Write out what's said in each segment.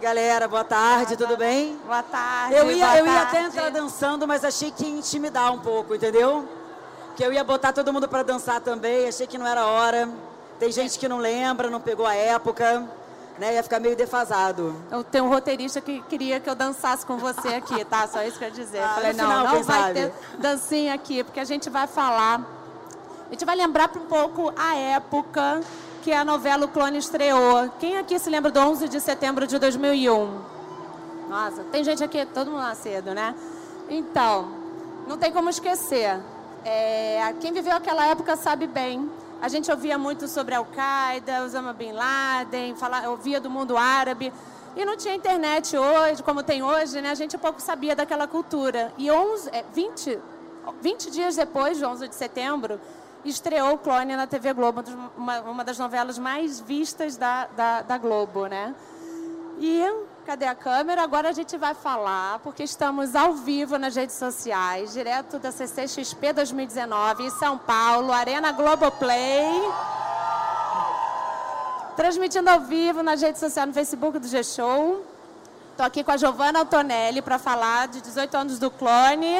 galera, boa tarde, tudo bem? Boa tarde. Eu ia, eu ia tarde. até entrar dançando, mas achei que ia intimidar um pouco, entendeu? Que eu ia botar todo mundo pra dançar também, achei que não era hora. Tem gente que não lembra, não pegou a época, né? Ia ficar meio defasado. Eu tenho um roteirista que queria que eu dançasse com você aqui, tá? Só isso que eu ia dizer. Ah, Falei, não, final, não vai sabe? ter dancinha aqui, porque a gente vai falar. A gente vai lembrar um pouco a época que a novela O Clone estreou. Quem aqui se lembra do 11 de setembro de 2001? Nossa, tem gente aqui, todo mundo lá cedo, né? Então, não tem como esquecer. É, quem viveu aquela época sabe bem. A gente ouvia muito sobre Al-Qaeda, Osama Bin Laden, fala, ouvia do mundo árabe. E não tinha internet hoje, como tem hoje, né? A gente pouco sabia daquela cultura. E 11, é, 20, 20 dias depois de 11 de setembro, estreou Clone na TV Globo, uma, uma das novelas mais vistas da, da, da Globo, né? E cadê a câmera? Agora a gente vai falar, porque estamos ao vivo nas redes sociais, direto da CCXP 2019 em São Paulo, Arena Globoplay. Transmitindo ao vivo nas redes sociais, no Facebook do G-Show. Estou aqui com a Giovanna Antonelli para falar de 18 anos do Clone.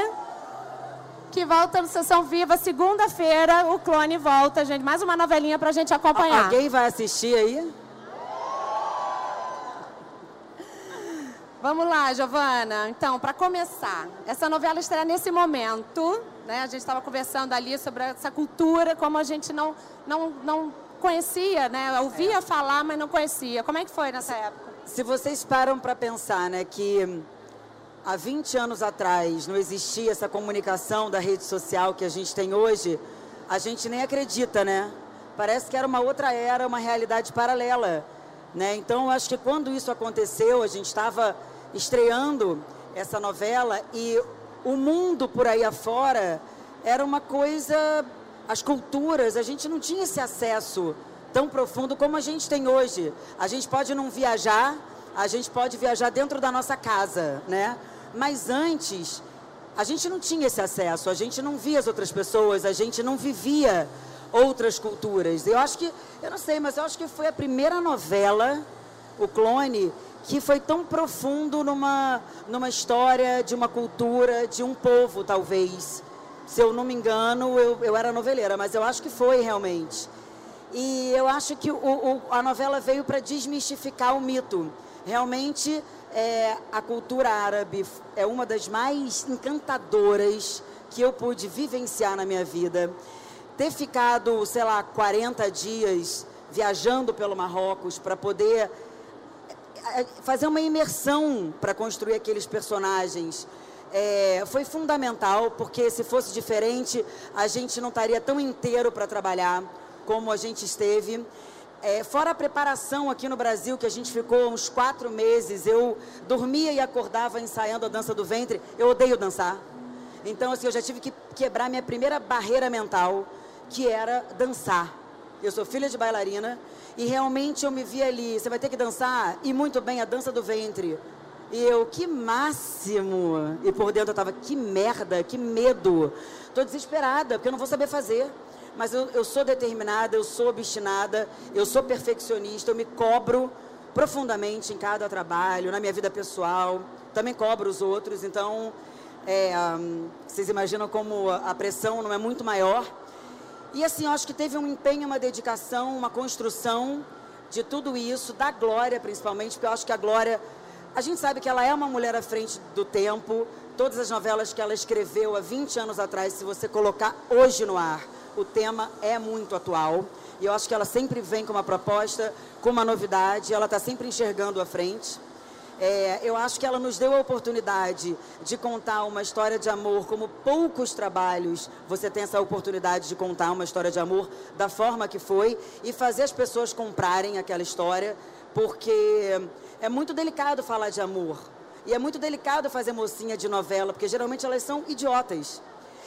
Que volta no Sessão Viva, segunda-feira, o Clone volta, gente. Mais uma novelinha para a gente acompanhar. Alguém vai assistir aí? Vamos lá, Giovana. Então, para começar, essa novela estreia nesse momento, né? A gente estava conversando ali sobre essa cultura, como a gente não, não, não conhecia, né? Ouvia falar, mas não conhecia. Como é que foi nessa época? Se vocês param para pensar, né, que há 20 anos atrás não existia essa comunicação da rede social que a gente tem hoje, a gente nem acredita, né? Parece que era uma outra era, uma realidade paralela, né? Então, acho que quando isso aconteceu, a gente estava estreando essa novela e o mundo por aí afora era uma coisa, as culturas, a gente não tinha esse acesso tão profundo como a gente tem hoje. A gente pode não viajar, a gente pode viajar dentro da nossa casa, né? Mas antes, a gente não tinha esse acesso, a gente não via as outras pessoas, a gente não vivia outras culturas. Eu acho que, eu não sei, mas eu acho que foi a primeira novela, O Clone, que foi tão profundo numa, numa história de uma cultura, de um povo, talvez. Se eu não me engano, eu, eu era noveleira, mas eu acho que foi realmente. E eu acho que o, o, a novela veio para desmistificar o mito. Realmente, é, a cultura árabe é uma das mais encantadoras que eu pude vivenciar na minha vida. Ter ficado, sei lá, 40 dias viajando pelo Marrocos para poder é, fazer uma imersão para construir aqueles personagens. É, foi fundamental, porque se fosse diferente, a gente não estaria tão inteiro para trabalhar como a gente esteve. É, fora a preparação aqui no Brasil, que a gente ficou uns quatro meses, eu dormia e acordava ensaiando a dança do ventre. Eu odeio dançar. Então, assim, eu já tive que quebrar minha primeira barreira mental, que era dançar. Eu sou filha de bailarina e realmente eu me vi ali, você vai ter que dançar, e muito bem, a dança do ventre. E eu, que máximo! E por dentro eu tava, que merda, que medo. Tô desesperada, porque eu não vou saber fazer. Mas eu, eu sou determinada, eu sou obstinada, eu sou perfeccionista, eu me cobro profundamente em cada trabalho, na minha vida pessoal. Também cobro os outros, então é, hum, vocês imaginam como a pressão não é muito maior. E assim, eu acho que teve um empenho, uma dedicação, uma construção de tudo isso, da Glória principalmente, porque eu acho que a Glória, a gente sabe que ela é uma mulher à frente do tempo. Todas as novelas que ela escreveu há 20 anos atrás, se você colocar hoje no ar, o tema é muito atual. E eu acho que ela sempre vem com uma proposta, com uma novidade, ela está sempre enxergando à frente. É, eu acho que ela nos deu a oportunidade de contar uma história de amor como poucos trabalhos você tem essa oportunidade de contar uma história de amor da forma que foi e fazer as pessoas comprarem aquela história, porque é muito delicado falar de amor. E é muito delicado fazer mocinha de novela, porque geralmente elas são idiotas.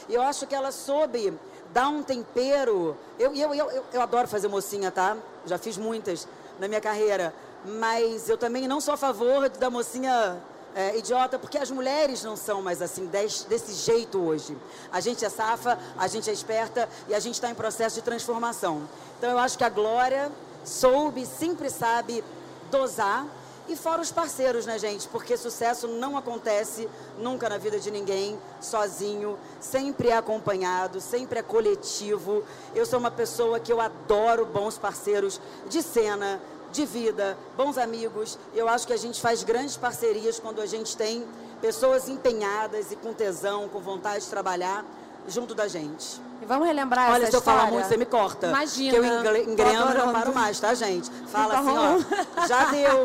E eu acho que ela soube dar um tempero. Eu, eu, eu, eu, adoro fazer mocinha, tá? Já fiz muitas na minha carreira mas eu também não sou a favor da mocinha é, idiota, porque as mulheres não são mais assim, desse, desse jeito hoje. A gente é safa, a gente é esperta e a gente está em processo de transformação. Então eu acho que a Glória soube, sempre sabe dosar E fora os parceiros, né, gente? Porque sucesso não acontece nunca na vida de ninguém sozinho, sempre é acompanhado, sempre é coletivo. Eu sou uma pessoa que eu adoro bons parceiros de cena, de vida, bons amigos. Eu acho que a gente faz grandes parcerias quando a gente tem pessoas empenhadas e com tesão, com vontade de trabalhar junto da gente. E vamos relembrar Olha, essa se eu história? falar muito, você me corta. Imagina. Que eu engreno não paro mais, tá, gente? Fala Então, assim, ó. Já deu.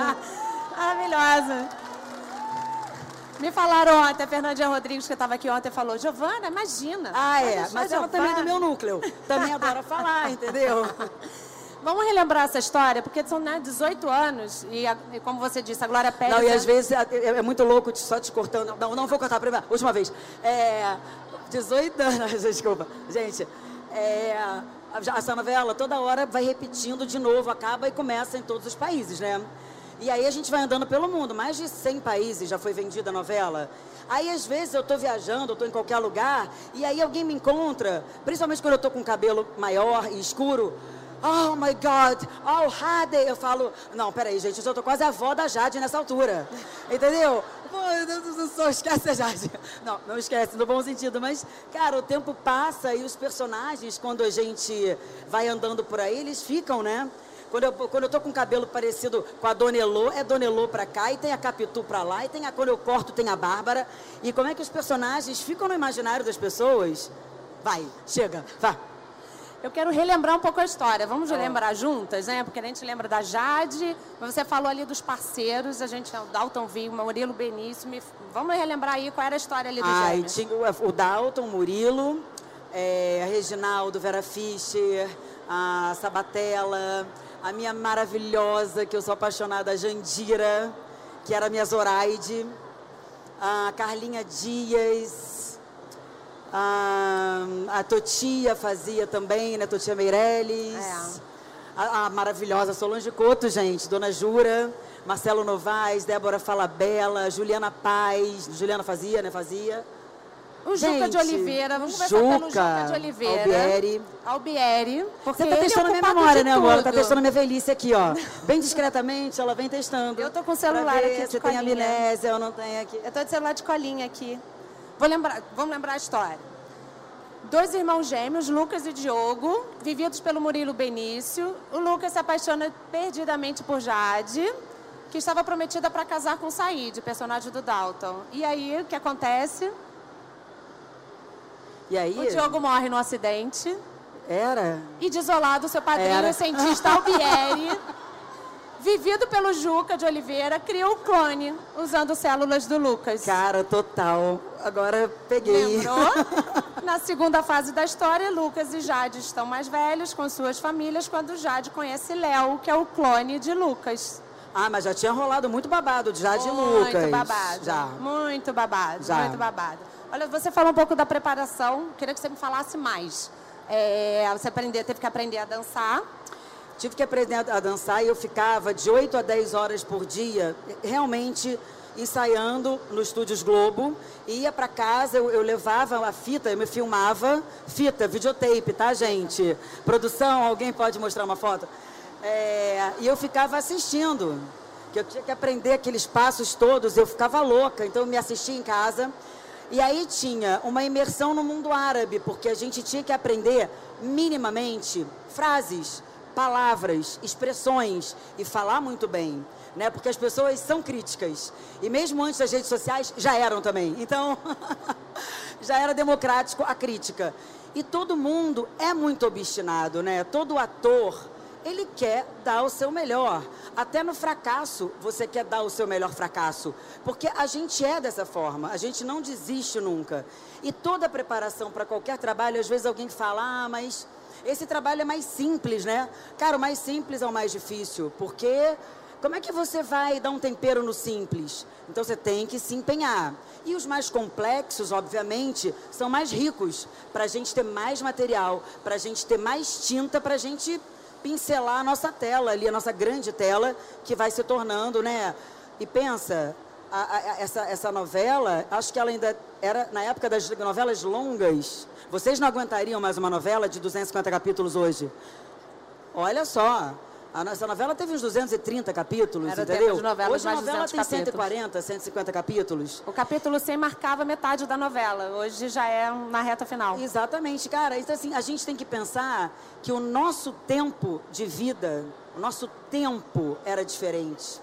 Maravilhosa. Me falaram ontem, a Fernandinha Rodrigues, que estava aqui ontem, falou, Giovana, imagina. Ah, é. Mas a ela também é do Giovana." meu núcleo. Também adora falar, entendeu? Vamos relembrar essa história, porque são né, 18 anos, e, a- e como você disse, a Glória Pérez... Não, e é- às vezes é, é- é muito louco só te cortando. Não, não vou cortar a primeira. Última vez. É, 18 anos, desculpa. Gente, é, a- novela toda hora vai repetindo de novo, acaba e começa em todos os países, né? E aí a gente vai andando pelo mundo. Mais de 100 países já foi vendida a novela. Aí, às vezes, eu tô viajando, eu tô em qualquer lugar, e aí alguém me encontra, principalmente quando eu tô com o cabelo maior e escuro. Oh my God, oh Jade. Eu falo, não, peraí, gente, eu já tô quase a avó da Jade nessa altura. Entendeu? Pô, sou, esquece a Jade. Não, não esquece, no bom sentido, mas, cara, o tempo passa e os personagens, quando a gente vai andando por aí, eles ficam, né? Quando eu, quando eu tô com cabelo parecido com a Dona Elô, é Dona Elô pra cá, e tem a Capitu pra lá, e tem a, quando eu corto tem a Bárbara. E como é que os personagens ficam no imaginário das pessoas? Vai, chega, vá. Eu quero relembrar um pouco a história. Vamos relembrar juntas, né? Porque a gente lembra da Jade, mas você falou ali dos parceiros, a gente, o Dalton Vinho, Murilo Benício. me- Vamos relembrar aí qual era a história ali Ai, gêmeos. tinha o, Dalton, o Murilo, é, a Reginaldo, Vera Fischer, a Sabatella, a minha maravilhosa, que eu sou apaixonada, a Jandira, que era a minha Zoraide, a Carlinha Dias, a, a Totia fazia também, né? Totia Meirelles. É. A, a maravilhosa Solange Couto, gente, Dona Jura, Marcelo Novaes, Débora Falabella, Juliana Paz, Juliana fazia, né? Fazia. O Juca de Gente, Oliveira, vamos começar pelo Juca, de Oliveira. Albieri. Albieri. Porque Você tá é testando a minha memória, de né, amor? Tá tudo. testando a minha velhice aqui, ó. Bem discretamente, ela vem testando. Eu tô com o celular ver aqui de se tem amnésia, eu não tenho aqui. Eu tô de celular de colinha aqui. Vou lembrar, vamos lembrar a história. Dois irmãos gêmeos, Lucas e Diogo, vividos pelo Murilo Benício. O Lucas se apaixona perdidamente por Jade, que estava prometida para casar com Said, personagem do Dalton. E aí, o que acontece? E aí? O Diogo morre no acidente. Era? E desolado, seu padrinho, Era. o cientista Albieri, vivido pelo Juca de Oliveira, criou o clone usando células do Lucas. Cara, total. Agora peguei. Lembrou? Na segunda fase da história, Lucas e Jade estão mais velhos com suas famílias quando Jade conhece Léo, que é o clone de Lucas. Ah, mas já tinha rolado muito babado de Lucas. Muito babado. Já. Muito babado. Já. Muito babado. Olha, você falou um pouco da preparação. Queria que você me falasse mais. É, você aprender, teve que aprender a dançar. Tive que aprender a dançar e eu ficava de 8 a 10 horas por dia, realmente ensaiando no Estúdios Globo. Ia para casa, eu, eu levava a fita, eu me filmava, fita, videotape, tá, gente? Produção, alguém pode mostrar uma foto? É, e eu ficava assistindo, que eu tinha que aprender aqueles passos todos, eu ficava louca, então eu me assistia em casa. E aí tinha uma imersão no mundo árabe, porque a gente tinha que aprender minimamente frases, palavras, expressões e falar muito bem, né? Porque as pessoas são críticas. E mesmo antes das redes sociais já eram também. Então, já era democrático a crítica. E todo mundo é muito obstinado, né? Todo ator, ele quer dar o seu melhor. Até no fracasso, você quer dar o seu melhor fracasso. Porque a gente é dessa forma, a gente não desiste nunca. E toda preparação para qualquer trabalho, às vezes alguém fala, ah, mas esse trabalho é mais simples, né? Cara, o mais simples é o mais difícil. Porque como é que você vai dar um tempero no simples? Então você tem que se empenhar. E os mais complexos, obviamente, são mais ricos, para a gente ter mais material, para a gente ter mais tinta, para a gente pincelar a nossa tela ali, a nossa grande tela, que vai se tornando, né? E pensa, a- a- essa, essa novela, acho que ela ainda era, na época das novelas longas, vocês não aguentariam mais uma novela de 250 capítulos hoje? Olha só, A nossa novela teve uns 230 capítulos, Era entendeu? de novela, Hoje a novela 200 tem capítulos. 140, 150 capítulos. O capítulo 100 marcava metade da novela. Hoje já é na reta final. Exatamente, cara. Então, assim, a gente tem que pensar que o nosso tempo de vida, o nosso tempo era diferente.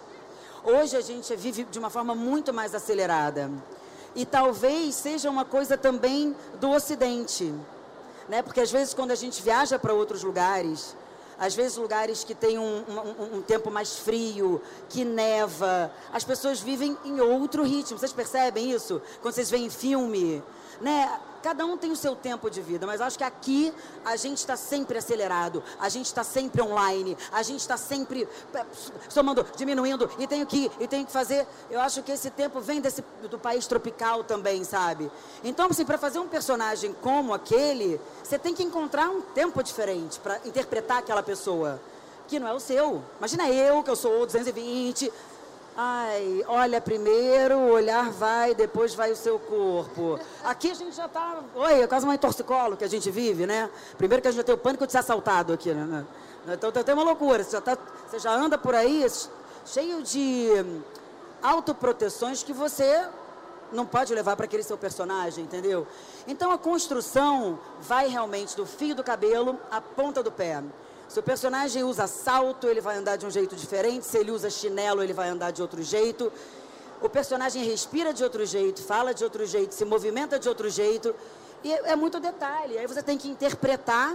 Hoje a gente vive de uma forma muito mais acelerada. E talvez seja uma coisa também do Ocidente. Né? Porque às vezes quando a gente viaja para outros lugares, às vezes lugares que tem um, um- um tempo mais frio, que neva, as pessoas vivem em outro ritmo. Vocês percebem isso? Quando vocês veem filme, né? Cada um tem o seu tempo de vida, mas acho que aqui a gente está sempre acelerado, a gente está sempre online, a gente está sempre eh, somando, diminuindo, e tenho que ir, e tenho que fazer. Eu acho que esse tempo vem desse, do país tropical também, sabe? Então, assim, para fazer um personagem como aquele, você tem que encontrar um tempo diferente para interpretar aquela pessoa, que não é o seu. Imagina eu, que eu sou 220. Ai, olha primeiro, o olhar vai, depois vai o seu corpo. Aqui a gente já tá. Oi, é quase uma torcicolo que a gente vive, né? Primeiro que a gente já tem o pânico de ser assaltado aqui, né? Então tem uma loucura. Você já, tá, você já anda por aí cheio de autoproteções que você não pode levar para aquele seu personagem, entendeu? Então a construção vai realmente do fio do cabelo à ponta do pé. Se o personagem usa salto, ele vai andar de um jeito diferente. Se ele usa chinelo, ele vai andar de outro jeito. O personagem respira de outro jeito, fala de outro jeito, se movimenta de outro jeito. E é é muito detalhe. Aí você tem que interpretar.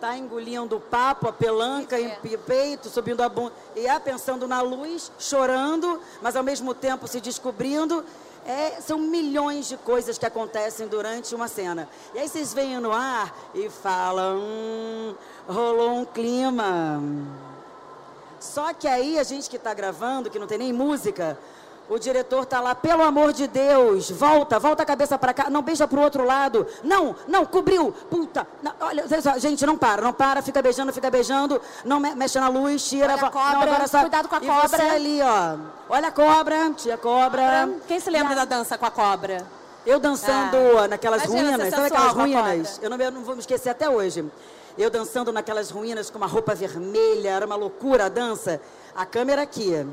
Tá engolindo o papo, a pelanca, em pe- peito, subindo a bunda. E é pensando na luz, chorando, mas ao mesmo tempo se descobrindo. É, são milhões de coisas que acontecem durante uma cena. E aí vocês vêm no ar e falam, hum, rolou um clima. Só que aí a gente que está gravando, que não tem nem música, o diretor tá lá, pelo amor de Deus, volta, volta a cabeça para cá, não beija pro outro lado, não, não, cobriu, puta, não, olha, gente, não para, não para, fica beijando, fica beijando, não me- mexe na luz, tira, Olha a cobra, não, agora só, cuidado com a e cobra. você ali, ó, olha a cobra, tia cobra, Quem se lembra da dança com a cobra? eu dançando Ah, naquelas imagina ruínas, sabe aquelas a ruínas? Eu não, eu não vou me esquecer até hoje. Eu dançando naquelas ruínas com uma roupa vermelha, era uma loucura a dança. A câmera aqui,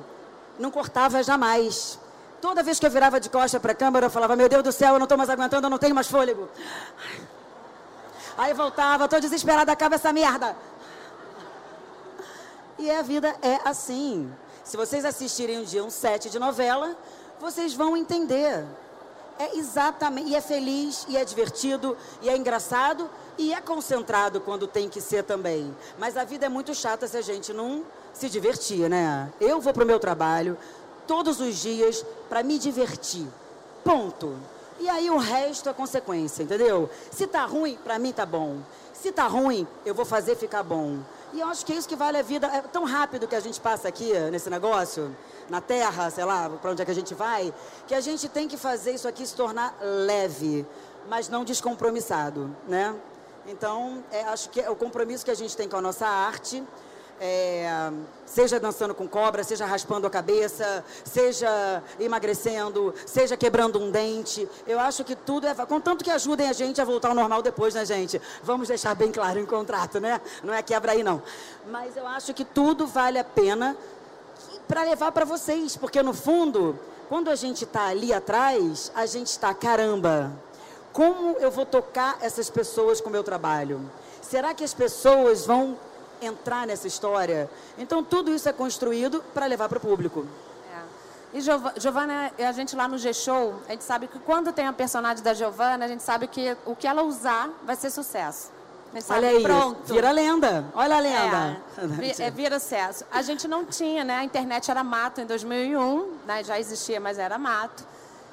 não cortava jamais. Toda vez que eu virava de costa para a câmera, eu falava: Meu Deus do céu, eu não estou mais aguentando, eu não tenho mais fôlego. Aí voltava, estou desesperada, acaba essa merda. E a vida é assim. Se vocês assistirem um dia um set de novela, vocês vão entender. É exatamente, e é feliz, e é divertido, e é engraçado, e é concentrado quando tem que ser também. Mas a vida é muito chata se a gente não se divertir, né? Eu vou pro meu trabalho todos os dias para me divertir. Ponto. E aí o resto é consequência, entendeu? Se tá ruim, para mim tá bom. Se tá ruim, eu vou fazer ficar bom. E eu acho que é isso que vale a vida. É tão rápido que a gente passa aqui nesse negócio, na Terra, sei lá, para onde é que a gente vai, que a gente tem que fazer isso aqui se tornar leve, mas não descompromissado, né? Então, é, acho que é o compromisso que a gente tem com a nossa arte, é, seja dançando com cobra, seja raspando a cabeça, seja emagrecendo, seja quebrando um dente. Eu acho que tudo é. Contanto que ajudem a gente a voltar ao normal depois, né, gente? Vamos deixar bem claro em contrato, né? Não é quebra aí, não. Mas eu acho que tudo vale a pena para levar para vocês, porque no fundo, quando a gente está ali atrás, a gente está, caramba, como eu vou tocar essas pessoas com o meu trabalho? Será que as pessoas vão entrar nessa história? Então, tudo isso é construído para levar para o público. E Giova- Giovana, a gente lá no G-Show, a gente sabe que quando tem a personagem da Giovana, a gente sabe que o que ela usar vai ser sucesso. Olha aí, pronto. vira lenda. Olha a lenda. É, é, vira sucesso. A gente não tinha, né? A internet era mato em 2001, né? Já existia, mas era mato.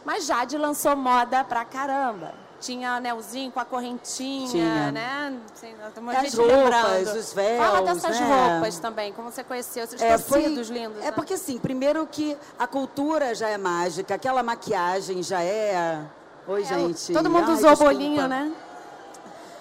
Mas Jade lançou moda pra caramba. Tinha anelzinho com a correntinha, Tinha. né? Assim, As roupas, lembrando. os véus, Fala dessas né? roupas também, como você conheceu, esses É, foi- tecidos lindos. É né? porque assim, primeiro que a cultura já é mágica, aquela maquiagem já é. Oi, É, gente. Todo mundo Ai, usou desculpa. bolinho, né?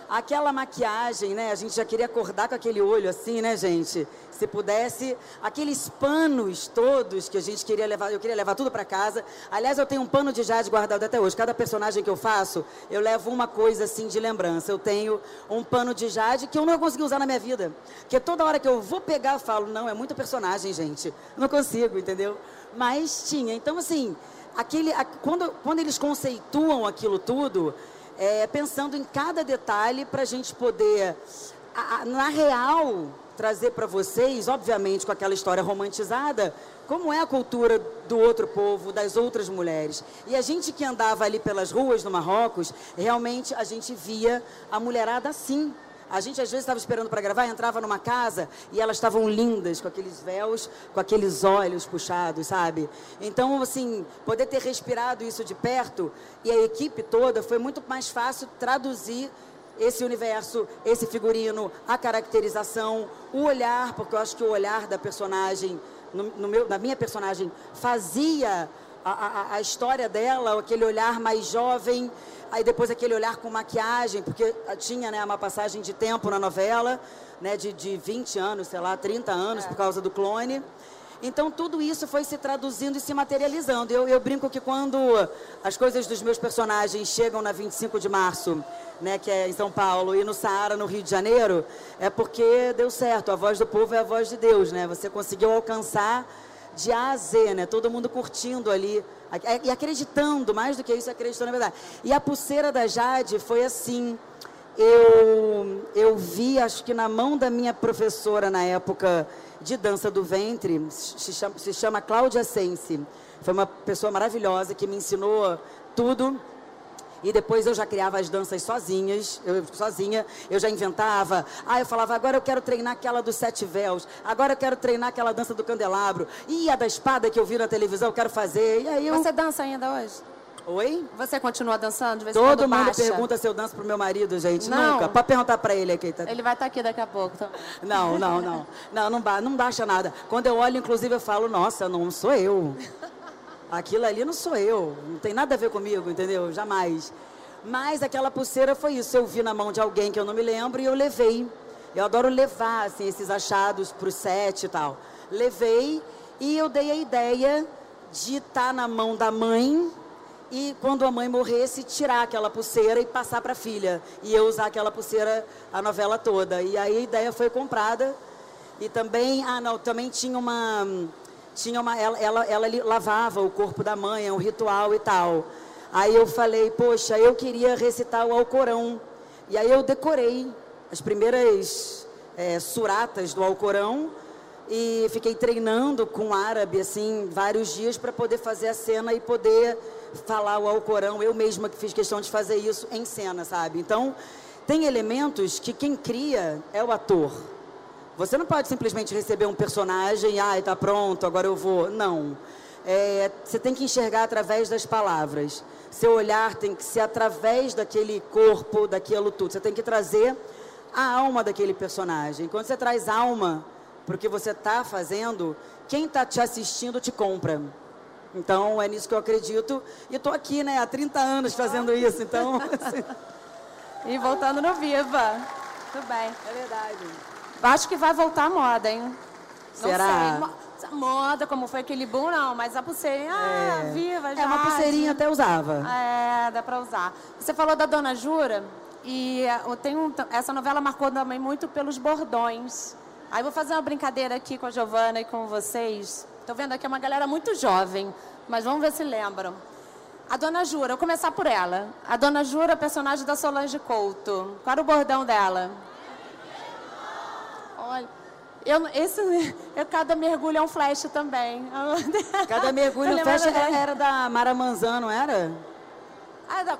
Aquela maquiagem, né? A gente já queria acordar com aquele olho assim, né, gente? Se pudesse, aqueles panos todos que a gente queria levar, eu queria levar tudo para casa. Aliás, eu tenho um pano de jade guardado até hoje. Cada personagem que eu faço, eu levo uma coisa assim de lembrança. Eu tenho um pano de jade que eu não consegui usar na minha vida. Porque toda hora que eu vou pegar, eu falo, não, é muito personagem, gente. não consigo, entendeu? Mas tinha. Então, assim, aquele, quando, quando eles conceituam aquilo tudo, é, pensando em cada detalhe para a gente poder, a, a, na real, trazer para vocês, obviamente com aquela história romantizada, como é a cultura do outro povo, das outras mulheres. E a gente que andava ali pelas ruas do Marrocos, realmente a gente via a mulherada assim, a gente às vezes estava esperando para gravar, entrava numa casa e elas estavam lindas, com aqueles véus, com aqueles olhos puxados, sabe? Então, assim, poder ter respirado isso de perto e a equipe toda foi muito mais fácil traduzir esse universo, esse figurino, a caracterização, o olhar, porque eu acho que o olhar da personagem, no, no meu, da minha personagem, fazia a, a, a história dela, aquele olhar mais jovem aí depois aquele olhar com maquiagem, porque tinha né, uma passagem de tempo na novela, né, de, de 20 anos, sei lá, 30 anos, é. por causa do clone. Então, tudo isso foi se traduzindo e se materializando. Eu, eu, brinco que quando as coisas dos meus personagens chegam na 25 de março, né, que é em São Paulo, e no Saara, no Rio de Janeiro, é porque deu certo. A voz do povo é a voz de Deus, né? Você conseguiu alcançar de A a Z, né? Todo mundo curtindo ali e acreditando, mais do que isso, acreditando na verdade. E a pulseira da Jade foi assim. Eu, eu vi, acho que na mão da minha professora na época de dança do ventre, se chama, se chama Cláudia Sense. Foi uma pessoa maravilhosa que me ensinou tudo e depois eu já criava as danças sozinhas, eu, sozinha, eu já inventava. Ah, eu falava, agora eu quero treinar aquela dos sete véus, agora eu quero treinar aquela dança do candelabro. E a da espada que eu vi na televisão, eu quero fazer. E aí eu... Você dança ainda hoje? Oi? Você continua dançando? De vez Todo mundo baixa? pergunta se eu danço pro meu marido, gente. Não. Nunca. Pode perguntar para ele aqui. Tá... Ele vai estar tá aqui daqui a pouco também. Não, não, não. Não, não, não baixa nada. Quando eu olho, inclusive, eu falo, nossa, não sou eu. Aquilo ali não sou eu. Não tem nada a ver comigo, entendeu? Jamais. Mas aquela pulseira foi isso. Eu vi na mão de alguém que eu não me lembro e eu levei. Eu adoro levar assim, esses achados para o set e tal. Levei e eu dei a ideia de estar tá na mão da mãe e quando a mãe morresse, tirar aquela pulseira e passar para a filha. E eu usar aquela pulseira a novela toda. E aí a ideia foi comprada. E também, ah não, também tinha uma. Tinha uma ela, ela, ela lavava o corpo da mãe, é um ritual e tal. Aí eu falei, poxa, eu queria recitar o Alcorão. E aí eu decorei as primeiras é, suratas do Alcorão e fiquei treinando com árabe, assim, vários dias para poder fazer a cena e poder falar o Alcorão. Eu mesma que fiz questão de fazer isso em cena, sabe? Então, tem elementos que quem cria é o ator. Você não pode simplesmente receber um personagem ah, está pronto, agora eu vou. Não. É, você tem que enxergar através das palavras. Seu olhar tem que ser através daquele corpo, daquilo tudo. Você tem que trazer a alma daquele personagem. Quando você traz alma para o que você está fazendo, quem está te assistindo te compra. Então é nisso que eu acredito. E estou aqui, né, há 30 anos fazendo isso. Então. Assim... e voltando no Viva. Tudo bem. É verdade. Acho que vai voltar a moda, hein? Será? Não sei moda, como foi aquele boom, não, mas a pulseirinha, ah, é. viva, já. É, uma pulseirinha até usava. É, dá pra usar. Você falou da Dona Jura, e eu tenho, essa novela marcou também muito pelos bordões. Aí vou fazer uma brincadeira aqui com a Giovana e com vocês. Estou vendo aqui uma galera muito jovem, mas vamos ver se lembram. A Dona Jura, vou começar por ela. A Dona Jura, personagem da Solange Couto. Qual era o bordão dela? Olha. Eu, esse, eu, cada mergulho é um flash também. Cada mergulho é um flash era, era da Mara Manzano, não era? Ah, da...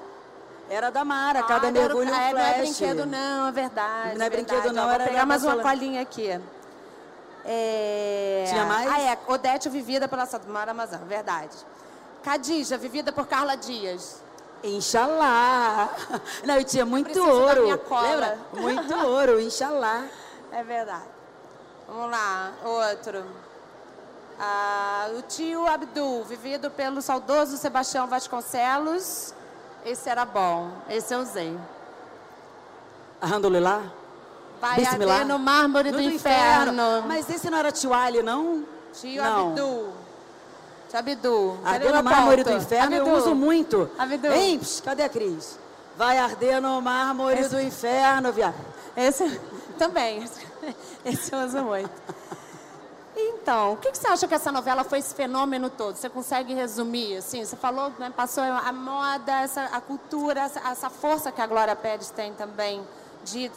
Era da Mara, cada ah, mergulho é um flash. Não é brinquedo não, é verdade. Não é, é brinquedo não, Ó, era Vou pegar mais uma colinha aqui. É... Tinha mais? Ah, é. Odete vivida pela Mara Manzano, verdade. Cadija, vivida por Carla Dias. Inxalá. Não, e tinha muito ouro. Lembra? Muito ouro, inxalá. É verdade. Vamos lá, outro. Ah, o tio Abdul, vivido pelo saudoso Sebastião Vasconcelos. Esse era bom, esse eu usei. Alhamdulillah? Vai Bismillah? arder no mármore do, inferno. Mas esse não era Tio Ali, não? Tio não. Abdu. Tio Abdu. Cadê Arder no mármore do ponto? inferno eu Abdu. uso muito. Abdu. Hein, psh, cadê a Cris? Vai arder no mármore do inferno, viado. Esse também. Esse eu uso muito. Então, o que, que você acha que essa novela foi esse fenômeno todo? Você consegue resumir? Assim, você falou, né, passou a moda, essa, a cultura, essa, essa força que a Glória Pérez tem também de,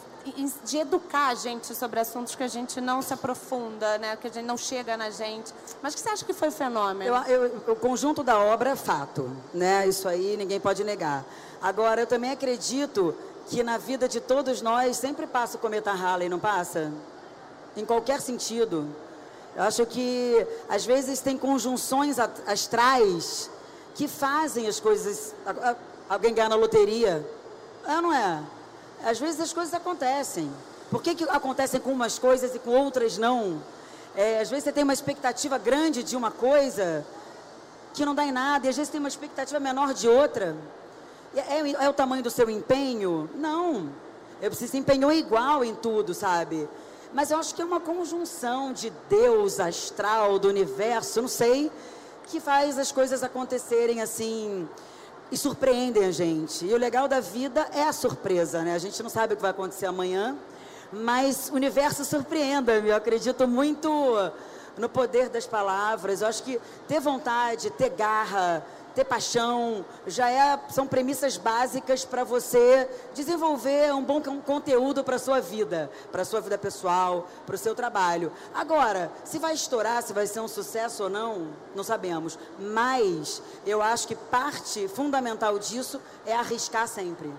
de educar a gente sobre assuntos que a gente não se aprofunda, né, que a gente não chega na gente. Mas o que você acha que foi o fenômeno? Eu, eu- o conjunto da obra é fato, né? Isso aí ninguém pode negar. Agora, eu também acredito que na vida de todos nós sempre passa o cometa Halley, não passa? Em qualquer sentido. Eu acho que às vezes tem conjunções astrais que fazem as coisas. Alguém ganhar na loteria. É não é? Às vezes as coisas acontecem. Por que, que acontecem com umas coisas e com outras não? É, às vezes você tem uma expectativa grande de uma coisa que não dá em nada, e às vezes tem uma expectativa menor de outra. E É, é o tamanho do seu empenho? Não. Eu preciso empenhou igual em tudo, sabe? Mas eu acho que é uma conjunção de Deus, astral, do universo, não sei, que faz as coisas acontecerem assim e surpreendem a gente. E o legal da vida é a surpresa, né? A gente não sabe o que vai acontecer amanhã, mas o universo surpreenda-me. Eu acredito muito no poder das palavras. Eu acho que ter vontade, ter garra, ter paixão, já é, são premissas básicas para você desenvolver um bom con- conteúdo para sua vida, para sua vida pessoal, para o seu trabalho. Agora, se vai estourar, se vai ser um sucesso ou não, não sabemos. Mas eu acho que parte fundamental disso é arriscar sempre.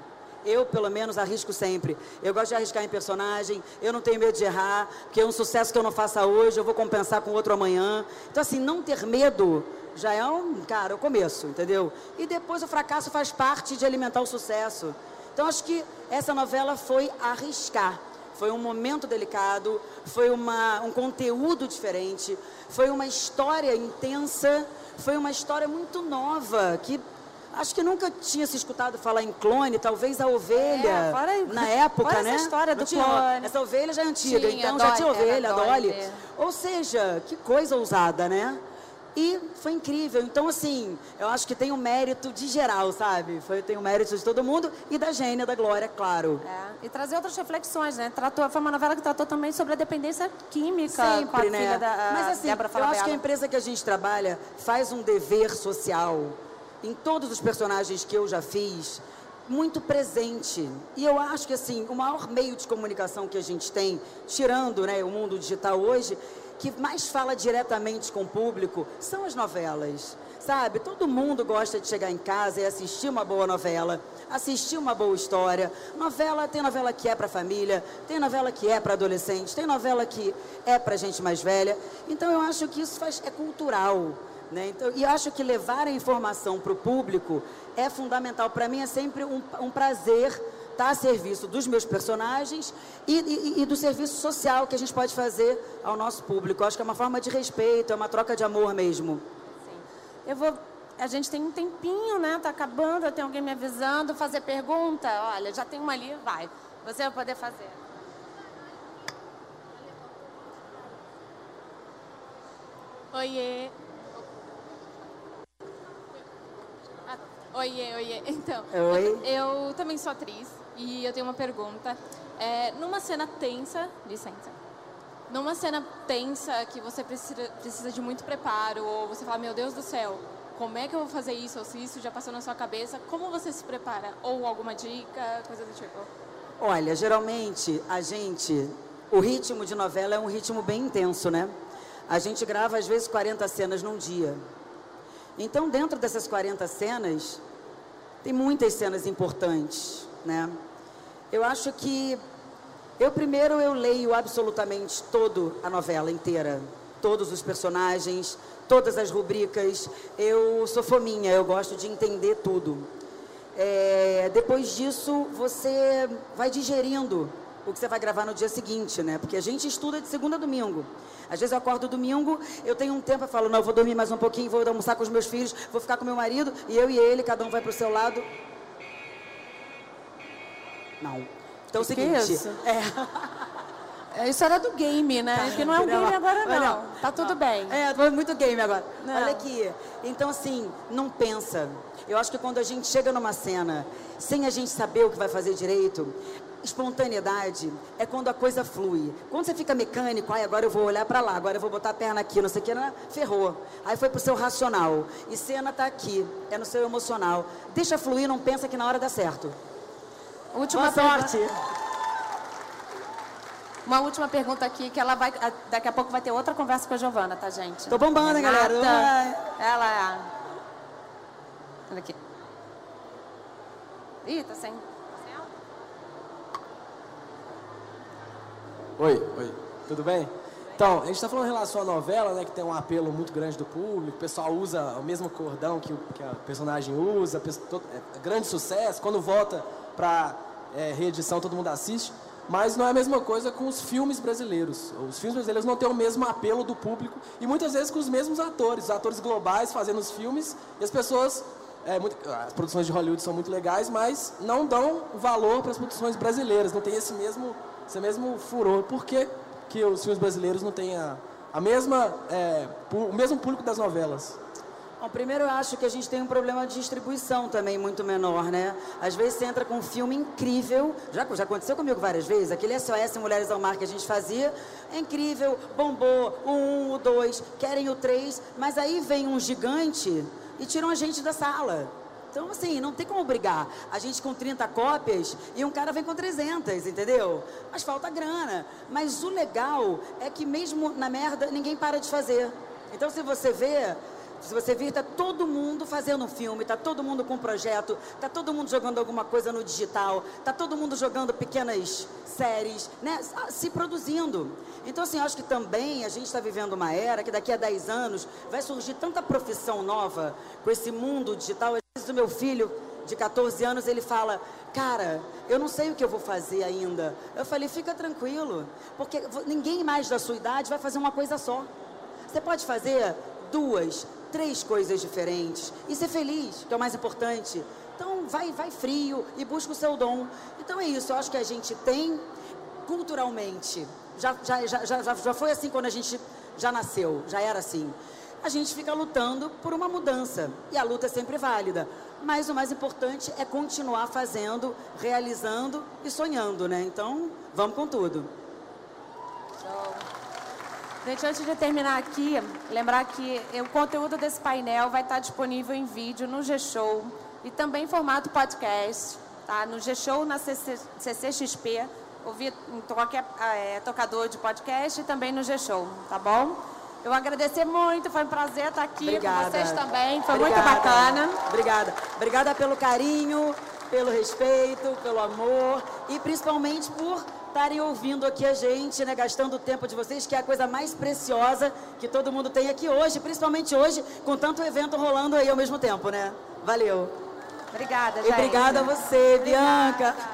Eu, pelo menos, arrisco sempre. Eu gosto de arriscar em personagem, eu não tenho medo de errar, porque um sucesso que eu não faça hoje, eu vou compensar com outro amanhã. Então, assim, não ter medo já é um, cara, o começo, entendeu? E depois o fracasso faz parte de alimentar o sucesso. Então, acho que essa novela foi arriscar. Foi um momento delicado, foi uma, um conteúdo diferente, foi uma história intensa, foi uma história muito nova, que acho que nunca tinha se escutado falar em clone, talvez a ovelha, É, fora- na época, fora essa né? história Não do tinha- clone. Essa ovelha já é antiga, Tinha, então já tinha ovelha, era Dolly. Dolly. Ou seja, que coisa ousada, né? E foi incrível. Então, assim, eu acho que tem o mérito de geral, sabe? Foi, tem o mérito de todo mundo e da Gênia, da Glória, claro. É, e trazer outras reflexões, né? Tratou, foi uma novela que tratou também sobre a dependência química com a Sempre, né? filha da a Mas assim, Débora eu acho que a empresa que a gente trabalha faz um dever social em todos os personagens que eu já fiz muito presente. E eu acho que assim, o maior meio de comunicação que a gente tem, tirando, né, o mundo digital hoje, que mais fala diretamente com o público são as novelas. Sabe, todo mundo gosta de chegar em casa e assistir uma boa novela, assistir uma boa história. Novela, tem novela que é para família, tem novela que é para adolescente, tem novela que é para gente mais velha. Então eu acho que isso faz, é cultural. Né? Então, e acho que levar a informação para o público é fundamental. Para mim é sempre um, um prazer estar a serviço dos meus personagens e, e- e do serviço social que a gente pode fazer ao nosso público. Acho que é uma forma de respeito, é uma troca de amor mesmo. Eu vou. A gente tem um tempinho, né? Tá acabando, tem alguém me avisando, fazer pergunta. Olha, já tem uma ali, vai. Você vai poder fazer. Oiê. Oiê, oiê. Então, Oi. eu, eu também sou atriz e eu tenho uma pergunta. É, numa cena tensa, licença. Numa cena tensa que você precisa, precisa de muito preparo, ou você fala, meu Deus do céu, como é que eu vou fazer isso? Ou se isso já passou na sua cabeça, como você se prepara? Ou alguma dica, coisa do tipo? Olha, geralmente a gente, o ritmo de novela é um ritmo bem intenso, né? A gente grava às vezes 40 cenas num dia. Então, dentro dessas 40 cenas, tem muitas cenas importantes, né? Eu acho que eu primeiro eu leio absolutamente toda a novela inteira, todos os personagens, todas as rubricas. Eu sou fominha, eu gosto de entender tudo. É, depois disso, você vai digerindo o que você vai gravar no dia seguinte, né? Porque a gente estuda de segunda a domingo. Às vezes eu acordo domingo, eu tenho um tempo, eu falo, não, eu vou dormir mais um pouquinho, vou almoçar com os meus filhos, vou ficar com meu marido, e eu e ele, cada um vai para o seu lado. Não. Então é o Que seguinte. isso? É. É, Isso era do game, né? que não é um game agora, Mas não. Tá tudo bem. É, foi muito game agora. Não. Olha aqui. Então, assim, não pensa. Eu acho que quando a gente chega numa cena sem a gente saber o que vai fazer direito, espontaneidade é quando a coisa flui. Quando você fica mecânico, ai, agora eu vou olhar pra lá, agora eu vou botar a perna aqui, não sei o que, né? ferrou. Aí foi pro seu racional. E cena tá aqui, é no seu emocional. Deixa fluir, não pensa que na hora dá certo. Última Boa sorte. Uma última pergunta aqui, que ela vai. Daqui a pouco vai ter outra conversa com a Giovana, tá, gente? Tô bombando, hein, galera? Renata, Ela é. Olha aqui. Ih, tá sem. Oi, oi, tudo bem? Então, a gente está falando em relação à novela, né, que tem um apelo muito grande do público, o pessoal usa o mesmo cordão que, o- que a personagem usa, pe- to- é grande sucesso, quando volta para reedição todo mundo assiste, mas não é a mesma coisa com os filmes brasileiros. Os filmes brasileiros não têm o mesmo apelo do público e muitas vezes com os mesmos atores, os atores globais fazendo os filmes e as pessoas é, muito- as produções de Hollywood são muito legais, mas não dão valor para as produções brasileiras, não tem esse mesmo, esse mesmo furor. Por que, que os filmes brasileiros não têm a, a mesma, é, o mesmo público das novelas? Bom, primeiro eu acho que a gente tem um problema de distribuição também muito menor, né? Às vezes você entra com um filme incrível, já, já aconteceu comigo várias vezes, aquele SOS Mulheres ao Mar que a gente fazia, é incrível, bombou, o um, o dois, querem o três, mas aí vem um gigante e tiram a gente da sala. Então, assim, não tem como brigar. A gente com 30 cópias e um cara vem com 300, entendeu? Mas falta grana. Mas o legal é que mesmo na merda, ninguém para de fazer. Então, se você vê, se você vir, tá todo mundo fazendo um filme, tá todo mundo com um projeto, tá todo mundo jogando alguma coisa no digital, tá todo mundo jogando pequenas séries, né? Se produzindo. Então, assim, acho que também a gente está vivendo uma era que daqui a 10 anos vai surgir tanta profissão nova com esse mundo digital. Às vezes o meu filho de 14 anos, ele fala, cara, eu não sei o que eu vou fazer ainda. Eu falei, fica tranquilo, porque ninguém mais da sua idade vai fazer uma coisa só. Você pode fazer duas, três coisas diferentes e ser feliz, que é o mais importante. Então, vai, vai frio e busca o seu dom. Então é isso, eu acho que a gente tem culturalmente, já, já, já, já, já- foi assim quando a gente já nasceu, já era assim. A gente fica lutando por uma mudança e a luta é sempre válida. Mas o mais importante é continuar fazendo, realizando e sonhando, né? Então, vamos com tudo. Gente, antes de terminar aqui, lembrar que o conteúdo desse painel vai estar disponível em vídeo no G-Show e também em formato podcast, tá? No G-Show, na CC, CCXP, ouvir em qualquer eh, tocador de podcast e também no G-Show, tá bom? Eu agradecer muito, foi um prazer estar aqui Obrigada. com vocês também, foi Obrigada. muito bacana. Obrigada. Obrigada pelo carinho, pelo respeito, pelo amor e principalmente por estarem ouvindo aqui a gente, né, gastando o tempo de vocês, que é a coisa mais preciosa que todo mundo tem aqui hoje, principalmente hoje, com tanto evento rolando aí ao mesmo tempo, né? Valeu. Obrigada, E gente. obrigada a você, Obrigada. Bianca.